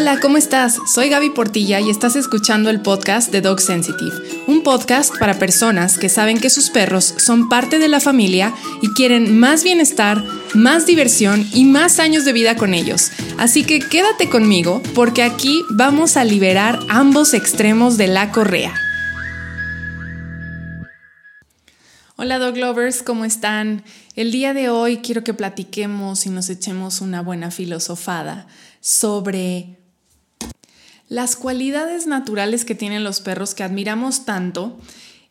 Hola, ¿cómo estás? Soy Gaby Portilla y estás escuchando el podcast de Dog Sensitive, un podcast para personas que saben que sus perros son parte de la familia y quieren más bienestar, más diversión y más años de vida con ellos. Así que quédate conmigo porque aquí vamos a liberar ambos extremos de la correa. Hola Dog Lovers, ¿cómo están? El día de hoy quiero que platiquemos y nos echemos una buena filosofada sobre las cualidades naturales que tienen los perros que admiramos tanto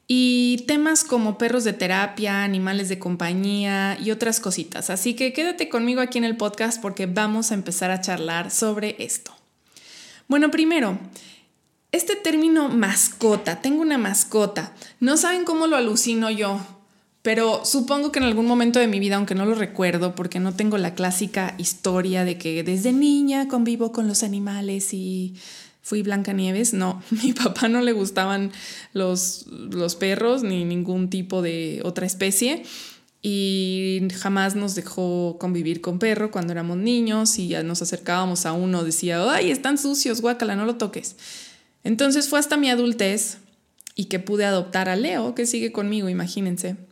y temas como perros de terapia, animales de compañía y otras cositas. Así que quédate conmigo aquí en el podcast porque vamos a empezar a charlar sobre esto. Bueno, primero, este término mascota, tengo una mascota, no saben cómo lo alucino yo, pero supongo que en algún momento de mi vida, aunque no lo recuerdo, porque no tengo la clásica historia de que desde niña convivo con los animales y fui Blancanieves. No, mi papá no le gustaban los, perros ni ningún tipo de otra especie y jamás nos dejó convivir con perro cuando éramos niños y ya nos acercábamos a uno, decía, ay, están sucios, guácala, no lo toques. Entonces fue hasta mi adultez y que pude adoptar a Leo, que sigue conmigo, imagínense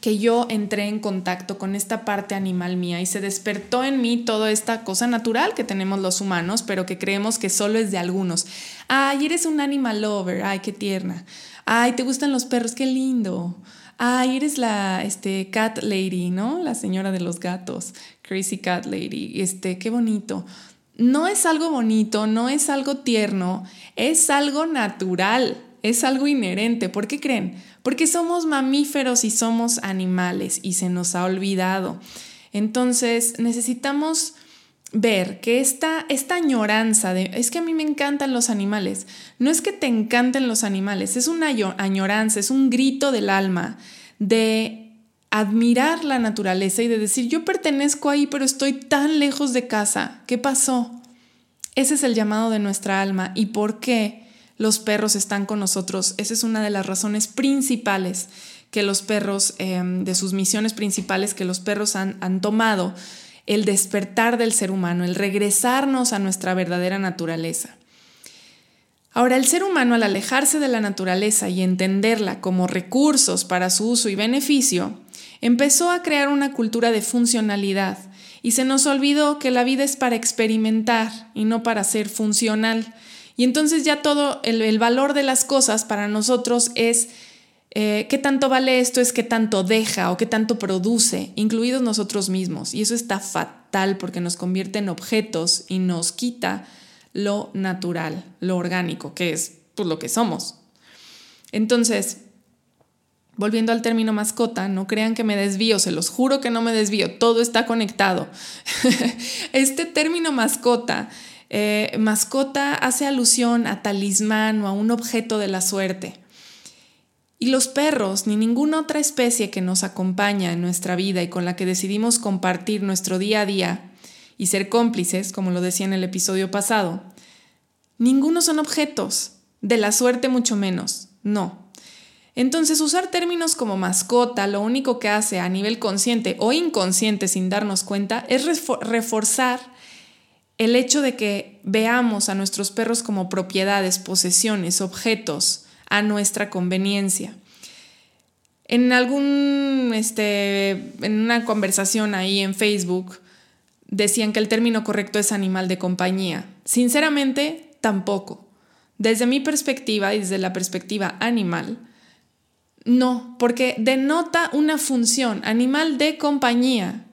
que yo entré en contacto con esta parte animal mía y se despertó en mí toda esta cosa natural que tenemos los humanos, pero que creemos que solo es de algunos. Ay, eres un animal lover, ay, qué tierna. Ay, te gustan los perros, qué lindo. Ay, eres la este, cat lady, ¿no? La señora de los gatos, crazy cat lady. Este, qué bonito. No es algo bonito, no es algo tierno, es algo natural, es algo inherente. ¿Por qué creen? porque somos mamíferos y somos animales y se nos ha olvidado. Entonces necesitamos ver que esta, esta añoranza de, es que a mí me encantan los animales, no es que te encanten los animales, es una añoranza, es un grito del alma de admirar la naturaleza y de decir, yo pertenezco ahí, pero estoy tan lejos de casa, ¿qué pasó? Ese es el llamado de nuestra alma. ¿Y por qué? Los perros están con nosotros. Esa es una de las razones principales que los perros, em, de sus misiones principales que los perros han, han tomado, el despertar del ser humano, el regresarnos a nuestra verdadera naturaleza. Ahora, el ser humano al alejarse de la naturaleza y entenderla como recursos para su uso y beneficio, empezó a crear una cultura de funcionalidad y se nos olvidó que la vida es para experimentar y no para ser funcional. Y entonces ya todo el, valor de las cosas para nosotros es eh, qué tanto vale esto, es qué tanto deja o qué tanto produce, incluidos nosotros mismos. Y eso está fatal porque nos convierte en objetos y nos quita lo natural, lo orgánico, que es pues, lo que somos. Entonces, volviendo al término mascota, no crean que me desvío, se los juro que no me desvío, todo está conectado. este término mascota eh, mascota hace alusión a talismán o a un objeto de la suerte. Y los perros, ni ninguna otra especie que nos acompaña en nuestra vida y con la que decidimos compartir nuestro día a día y ser cómplices, como lo decía en el episodio pasado, ninguno son objetos, de la suerte mucho menos, no. Entonces usar términos como mascota lo único que hace a nivel consciente o inconsciente sin darnos cuenta es reforzar el hecho de que veamos a nuestros perros como propiedades, posesiones, objetos a nuestra conveniencia. En algún, este, en una conversación ahí en Facebook, decían que el término correcto es animal de compañía. Sinceramente, tampoco. Desde mi perspectiva y desde la perspectiva animal, no, porque denota una función, animal de compañía.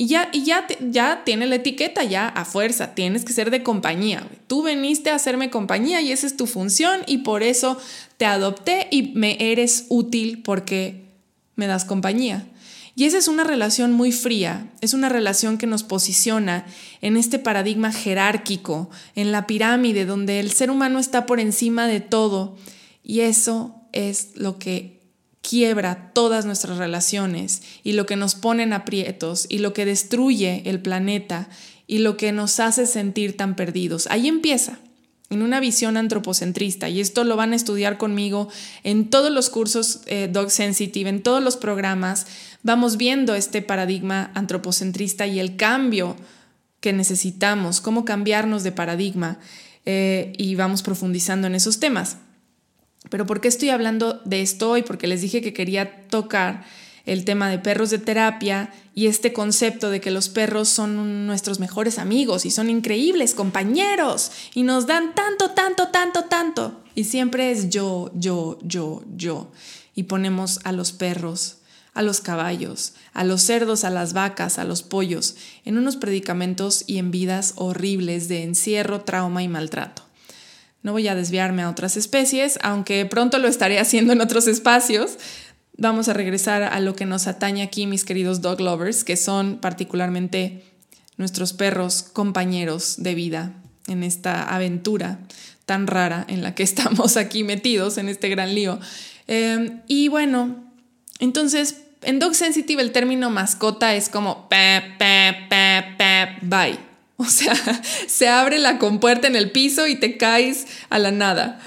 Y ya, y ya, ya tiene la etiqueta, ya a fuerza, tienes que ser de compañía. Tú veniste a hacerme compañía y esa es tu función y por eso te adopté y me eres útil porque me das compañía. Y esa es una relación muy fría, es una relación que nos posiciona en este paradigma jerárquico, en la pirámide donde el ser humano está por encima de todo. Y eso es lo que quiebra todas nuestras relaciones y lo que nos pone en aprietos y lo que destruye el planeta y lo que nos hace sentir tan perdidos. Ahí empieza, en una visión antropocentrista, y esto lo van a estudiar conmigo en todos los cursos eh, Dog Sensitive, en todos los programas, vamos viendo este paradigma antropocentrista y el cambio que necesitamos, cómo cambiarnos de paradigma eh, y vamos profundizando en esos temas. Pero ¿por qué estoy hablando de esto hoy? Porque les dije que quería tocar el tema de perros de terapia y este concepto de que los perros son nuestros mejores amigos y son increíbles compañeros y nos dan tanto, tanto, tanto, tanto. Y siempre es yo, yo, yo, yo. Y ponemos a los perros, a los caballos, a los cerdos, a las vacas, a los pollos, en unos predicamentos y en vidas horribles de encierro, trauma y maltrato. No voy a desviarme a otras especies, aunque pronto lo estaré haciendo en otros espacios, vamos a regresar a lo que nos atañe aquí, mis queridos dog lovers, que son particularmente nuestros perros compañeros de vida en esta aventura tan rara en la que estamos aquí metidos en este gran lío. Em, y bueno, entonces en Dog Sensitive el término mascota es como pe, pe, pe, pe, bye. O sea, se abre la compuerta en el piso y te caes a la nada.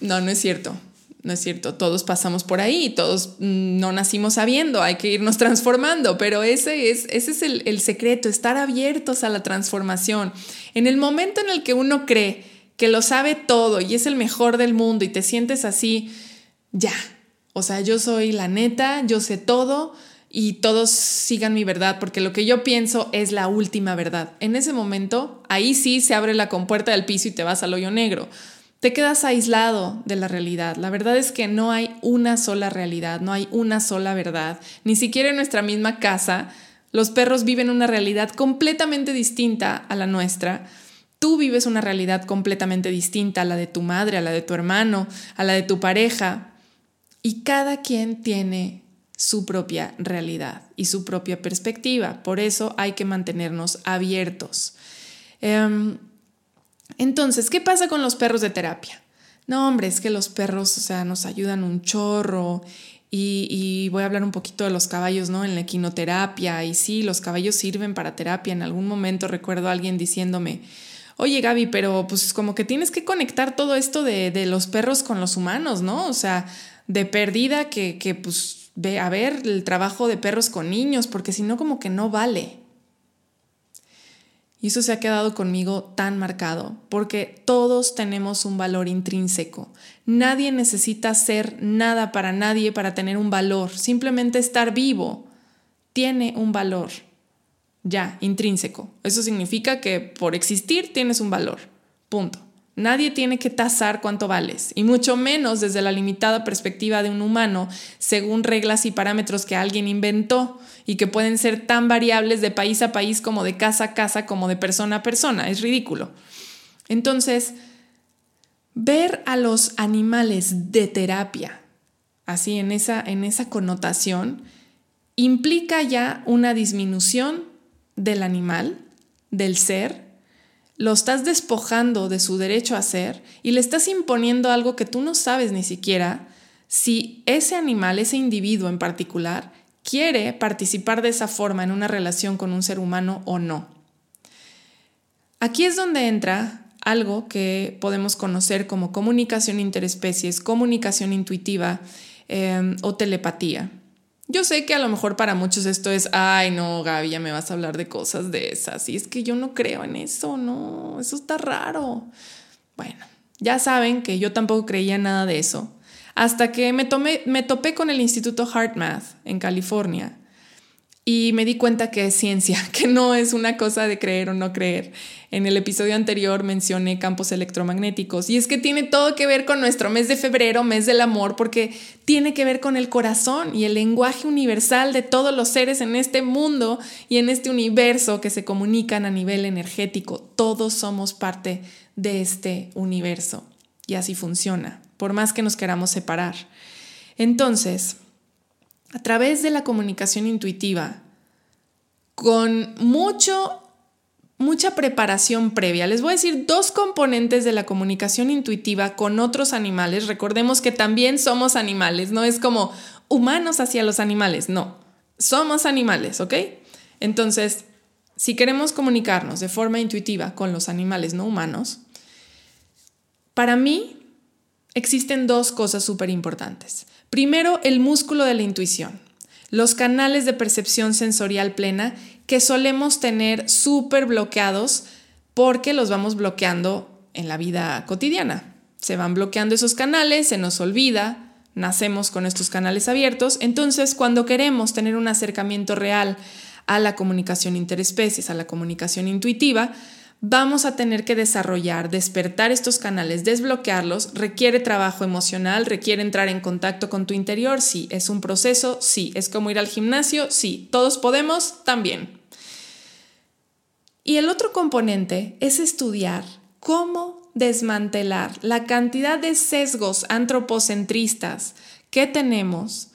No, no es cierto. No es cierto, todos pasamos por ahí, todos mm, no nacimos sabiendo, hay que irnos transformando, pero ese es, ese es el, el secreto, estar abiertos a la transformación. En el momento en el que uno cree que lo sabe todo y es el mejor del mundo y te sientes así, ya, o sea, yo soy la neta, yo sé todo y todos sigan mi verdad, porque lo que yo pienso es la última verdad. En ese momento, ahí sí se abre la compuerta del piso y te vas al hoyo negro te quedas aislado de la realidad. La verdad es que no hay una sola realidad, no hay una sola verdad. Ni siquiera en nuestra misma casa los perros viven una realidad completamente distinta a la nuestra. Tú vives una realidad completamente distinta a la de tu madre, a la de tu hermano, a la de tu pareja. Y cada quien tiene su propia realidad y su propia perspectiva. Por eso hay que mantenernos abiertos. Em, entonces, ¿qué pasa con los perros de terapia? No, hombre, es que los perros, o sea, nos ayudan un chorro. Y, voy a hablar un poquito de los caballos, ¿no? En la equinoterapia. Y sí, los caballos sirven para terapia. En algún momento recuerdo a alguien diciéndome, oye Gaby, pero pues como que tienes que conectar todo esto de, los perros con los humanos, ¿no? O sea, de perdida que, que pues ve a ver el trabajo de perros con niños, porque si no como que no vale. Y eso se ha quedado conmigo tan marcado, porque todos tenemos un valor intrínseco. Nadie necesita ser nada para nadie para tener un valor. Simplemente estar vivo tiene un valor. Ya, intrínseco. Eso significa que por existir tienes un valor. Punto. Nadie tiene que tasar cuánto vales, y mucho menos desde la limitada perspectiva de un humano, según reglas y parámetros que alguien inventó y que pueden ser tan variables de país a país como de casa a casa, como de persona a persona. Es ridículo. Entonces, ver a los animales de terapia, así en esa, en esa connotación, implica ya una disminución del animal, del ser, lo estás despojando de su derecho a ser y le estás imponiendo algo que tú no sabes ni siquiera si ese animal, ese individuo en particular, quiere participar de esa forma en una relación con un ser humano o no. Aquí es donde entra algo que podemos conocer como comunicación interespecies, comunicación intuitiva eh, o telepatía. Yo sé que a lo mejor para muchos esto es, ay no, Gaby, ya me vas a hablar de cosas de esas. Y es que yo no creo en eso, no, eso está raro. Bueno, ya saben que yo tampoco creía nada de eso. Hasta que me, me topé con el Instituto HeartMath en California y me di cuenta que es ciencia, que no es una cosa de creer o no creer. En el episodio anterior mencioné campos electromagnéticos y es que tiene todo que ver con nuestro mes de febrero, mes del amor, porque tiene que ver con el corazón y el lenguaje universal de todos los seres en este mundo y en este universo que se comunican a nivel energético. Todos somos parte de este universo y así funciona, por más que nos queramos separar. Entonces, a través de la comunicación intuitiva, con mucho, mucha preparación previa. Les voy a decir dos componentes de la comunicación intuitiva con otros animales. Recordemos que también somos animales, no es como humanos hacia los animales, no, somos animales, ¿ok? Entonces, si queremos comunicarnos de forma intuitiva con los animales no humanos, para mí existen dos cosas súper importantes. Primero, el músculo de la intuición, los canales de percepción sensorial plena que solemos tener súper bloqueados porque los vamos bloqueando en la vida cotidiana. Se van bloqueando esos canales, se nos olvida, nacemos con estos canales abiertos, entonces cuando queremos tener un acercamiento real a la comunicación interespecies, a la comunicación intuitiva, vamos a tener que desarrollar, despertar estos canales, desbloquearlos, requiere trabajo emocional, requiere entrar en contacto con tu interior, sí, es un proceso, sí, es como ir al gimnasio, sí, todos podemos, también. Y el otro componente es estudiar cómo desmantelar la cantidad de sesgos antropocentristas que tenemos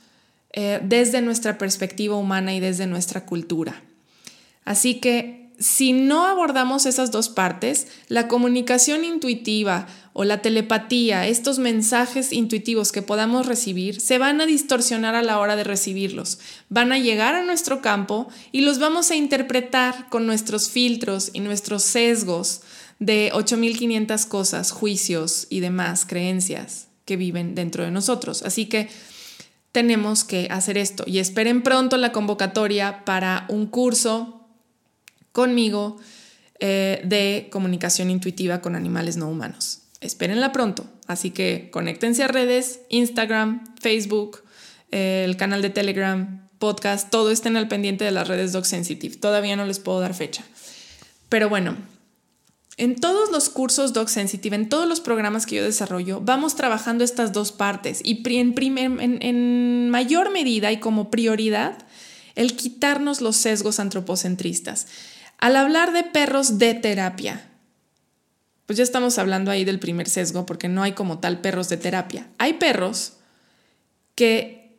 eh, desde nuestra perspectiva humana y desde nuestra cultura. Así que si no abordamos esas dos partes, la comunicación intuitiva o la telepatía, estos mensajes intuitivos que podamos recibir, se van a distorsionar a la hora de recibirlos. Van a llegar a nuestro campo y los vamos a interpretar con nuestros filtros y nuestros sesgos de 8500 cosas, juicios y demás creencias que viven dentro de nosotros. Así que tenemos que hacer esto y esperen pronto la convocatoria para un curso conmigo eh, de comunicación intuitiva con animales no humanos. Espérenla pronto, así que conéctense a redes, Instagram, Facebook, eh, el canal de Telegram, podcast, todo estén al pendiente de las redes Dog Sensitive. Todavía no les puedo dar fecha. Pero bueno, en todos los cursos Dog Sensitive, en todos los programas que yo desarrollo, vamos trabajando estas dos partes y en, en mayor medida y como prioridad el quitarnos los sesgos antropocentristas. Al hablar de perros de terapia, pues ya estamos hablando ahí del primer sesgo porque no hay como tal perros de terapia. Hay perros que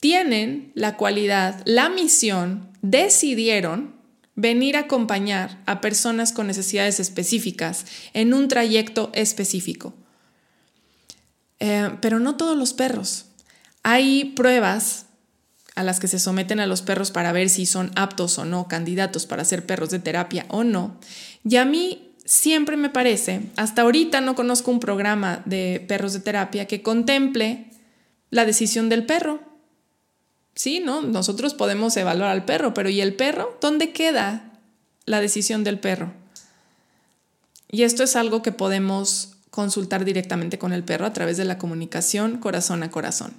tienen la cualidad, la misión, decidieron venir a acompañar a personas con necesidades específicas en un trayecto específico. Eh, pero no todos los perros. Hay pruebas a las que se someten a los perros para ver si son aptos o no candidatos para ser perros de terapia o no. Y a mí siempre me parece, hasta ahorita no conozco un programa de perros de terapia que contemple la decisión del perro. Sí, ¿no? Nosotros podemos evaluar al perro, pero ¿y el perro? ¿Dónde queda la decisión del perro? Y esto es algo que podemos consultar directamente con el perro a través de la comunicación corazón a corazón.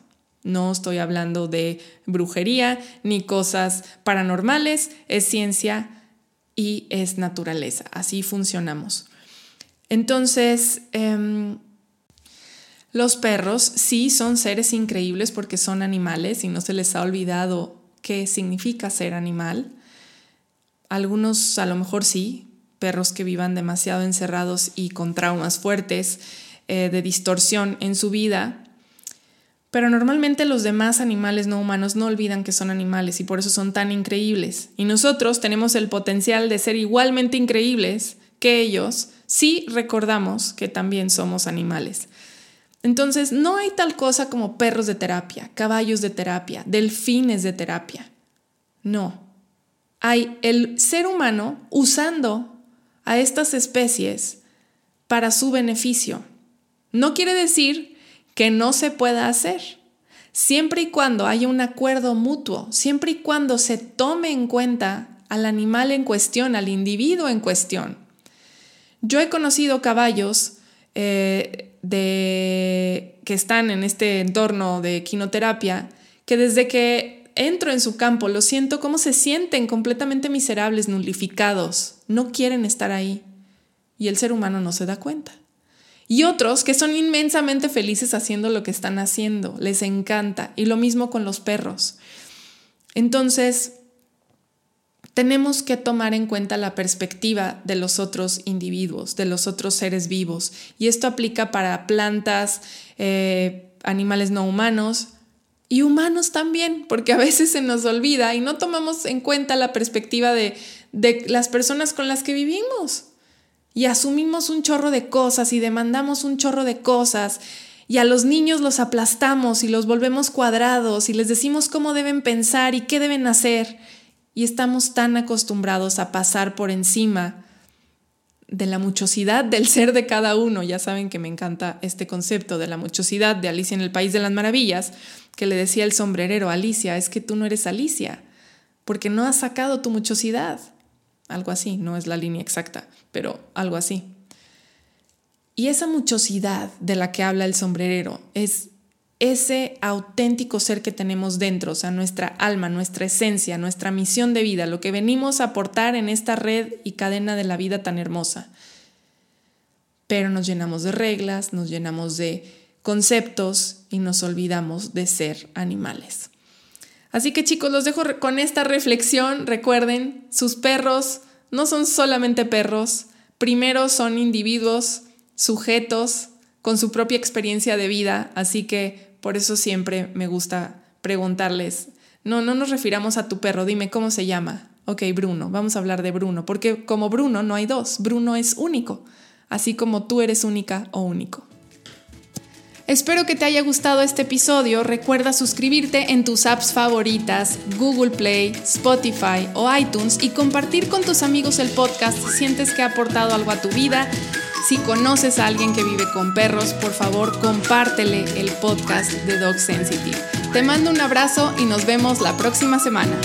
No estoy hablando de brujería ni cosas paranormales, es ciencia y es naturaleza. Así funcionamos. Entonces, em, los perros sí son seres increíbles porque son animales y no se les ha olvidado qué significa ser animal. Algunos a lo mejor sí, perros que vivan demasiado encerrados y con traumas fuertes eh, de distorsión en su vida, pero normalmente los demás animales no humanos no olvidan que son animales y por eso son tan increíbles. Y nosotros tenemos el potencial de ser igualmente increíbles que ellos si recordamos que también somos animales. Entonces, no hay tal cosa como perros de terapia, caballos de terapia, delfines de terapia. No. Hay el ser humano usando a estas especies para su beneficio. No quiere decir que no se pueda hacer, siempre y cuando haya un acuerdo mutuo, siempre y cuando se tome en cuenta al animal en cuestión, al individuo en cuestión. Yo he conocido caballos eh, de, que están en este entorno de quinoterapia que desde que entro en su campo lo siento como se sienten completamente miserables, nulificados, no quieren estar ahí. Y el ser humano no se da cuenta y otros que son inmensamente felices haciendo lo que están haciendo, les encanta. Y lo mismo con los perros. Entonces, tenemos que tomar en cuenta la perspectiva de los otros individuos, de los otros seres vivos. Y esto aplica para plantas, eh, animales no humanos y humanos también, porque a veces se nos olvida y no tomamos en cuenta la perspectiva de, de las personas con las que vivimos y asumimos un chorro de cosas y demandamos un chorro de cosas y a los niños los aplastamos y los volvemos cuadrados y les decimos cómo deben pensar y qué deben hacer y estamos tan acostumbrados a pasar por encima de la muchosidad del ser de cada uno. Ya saben que me encanta este concepto de la muchosidad de Alicia en el País de las Maravillas, que le decía el sombrerero, Alicia, es que tú no eres Alicia porque no has sacado tu muchosidad. Algo así, no es la línea exacta, pero algo así. Y esa muchosidad de la que habla el sombrerero es ese auténtico ser que tenemos dentro, o sea, nuestra alma, nuestra esencia, nuestra misión de vida, lo que venimos a aportar en esta red y cadena de la vida tan hermosa. Pero nos llenamos de reglas, nos llenamos de conceptos y nos olvidamos de ser animales. Así que chicos, los dejo con esta reflexión. Recuerden, sus perros no son solamente perros, primero son individuos, sujetos, con su propia experiencia de vida, así que por eso siempre me gusta preguntarles, no, no nos refiramos a tu perro, dime cómo se llama. Ok, Bruno, vamos a hablar de Bruno, porque como Bruno no hay dos, Bruno es único, así como tú eres única o único. Espero que te haya gustado este episodio. Recuerda suscribirte en tus apps favoritas, Google Play, Spotify o iTunes y compartir con tus amigos el podcast si sientes que ha aportado algo a tu vida. Si conoces a alguien que vive con perros, por favor compártele el podcast de Dog Sensitive. Te mando un abrazo y nos vemos la próxima semana.